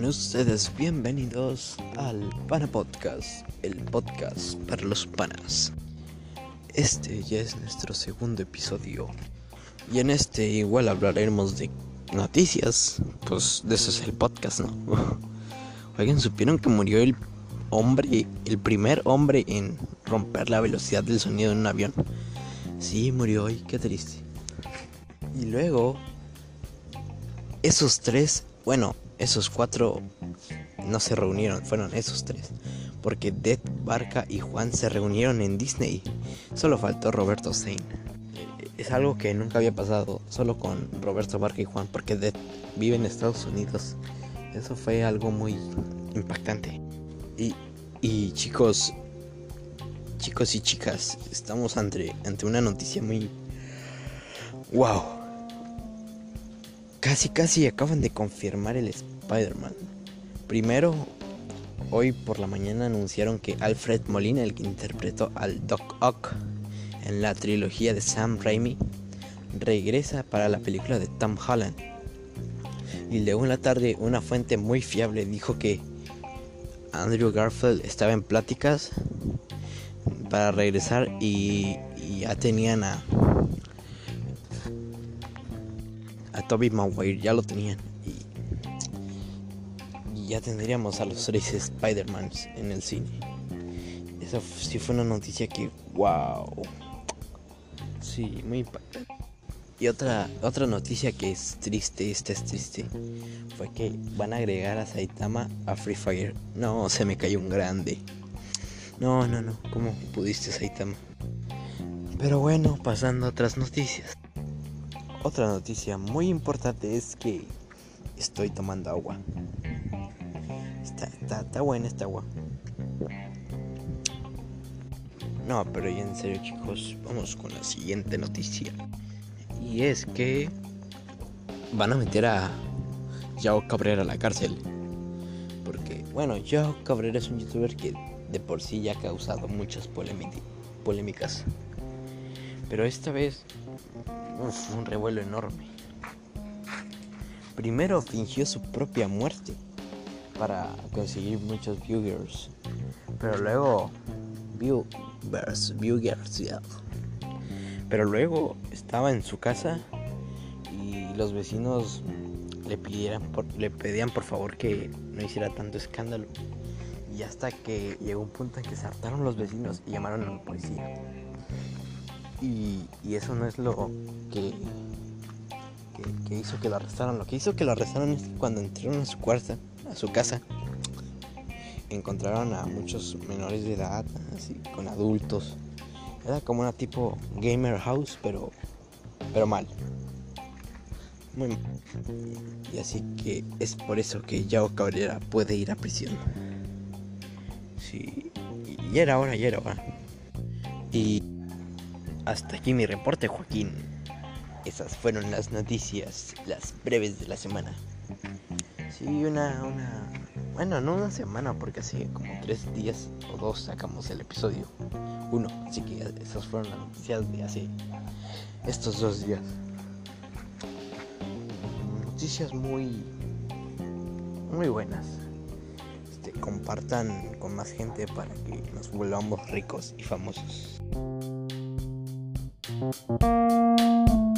Ustedes bienvenidos al Pana Podcast, el podcast para los panas. Este ya es nuestro segundo episodio y en este igual hablaremos de noticias, pues de eso es el podcast, ¿no? Oigan, ¿supieron que murió el hombre, el primer hombre en romper la velocidad del sonido en un avión? Sí, murió hoy, qué triste. Y luego, esos tres, bueno, esos cuatro no se reunieron, fueron esos tres. Porque Dead, Barca y Juan se reunieron en Disney. Solo faltó Roberto Zane. Es algo que nunca había pasado, solo con Roberto Barca y Juan, porque Dead vive en Estados Unidos. Eso fue algo muy impactante. Y, y chicos, chicos y chicas, estamos ante, ante una noticia muy... ¡Wow! Casi, casi acaban de confirmar el Spider-Man. Primero, hoy por la mañana anunciaron que Alfred Molina, el que interpretó al Doc Ock en la trilogía de Sam Raimi, regresa para la película de Tom Holland. Y luego en la tarde, una fuente muy fiable dijo que Andrew Garfield estaba en pláticas para regresar y, y ya tenían a Toby Maguire, ya lo tenían. Y, ya tendríamos a los tres Spider-Mans en el cine. Esa sí fue una noticia que, wow. Sí, muy impactante. Y otra, otra noticia que es triste, esta es triste, fue que van a agregar a Saitama a Free Fire. No, se me cayó un grande. No, no, no, ¿cómo pudiste Saitama? Pero bueno, pasando a otras noticias. Otra noticia muy importante es que estoy tomando agua. Está, está, está buena esta agua. No, pero ya en serio chicos, vamos con la siguiente noticia. Y es que van a meter a Yao Cabrera a la cárcel. Porque, bueno, Yao Cabrera es un youtuber que de por sí ya ha causado muchas polémicas. Pero esta vez Un revuelo enorme. Primero fingió su propia muerte para conseguir muchos viewers. Pero luego viewers, viewers, yeah. Pero luego estaba en su casa y los vecinos le pidieran le pedían por favor que no hiciera tanto escándalo. Y hasta que llegó un punto en que se hartaron los vecinos y llamaron a la policía. Y, eso no es lo que, que, hizo que lo arrestaran. Lo que hizo que lo arrestaran es que cuando entraron a su cuarta, a su casa, encontraron a muchos menores de edad, así, con adultos. Era como una tipo gamer house, pero, pero mal. Muy mal. Y así que es por eso que Yao Cabrera puede ir a prisión. Sí, y era hora, y era hora. Y hasta aquí mi reporte, Joaquín. Esas fueron las noticias, las breves de la semana. Sí, una, una... Bueno, no una semana, porque hace como tres días o dos sacamos el episodio. Uno, así que esas fueron las noticias de hace estos dos días. Noticias muy... Muy buenas. Este, compartan con más gente para que nos volvamos ricos y famosos. Thank you.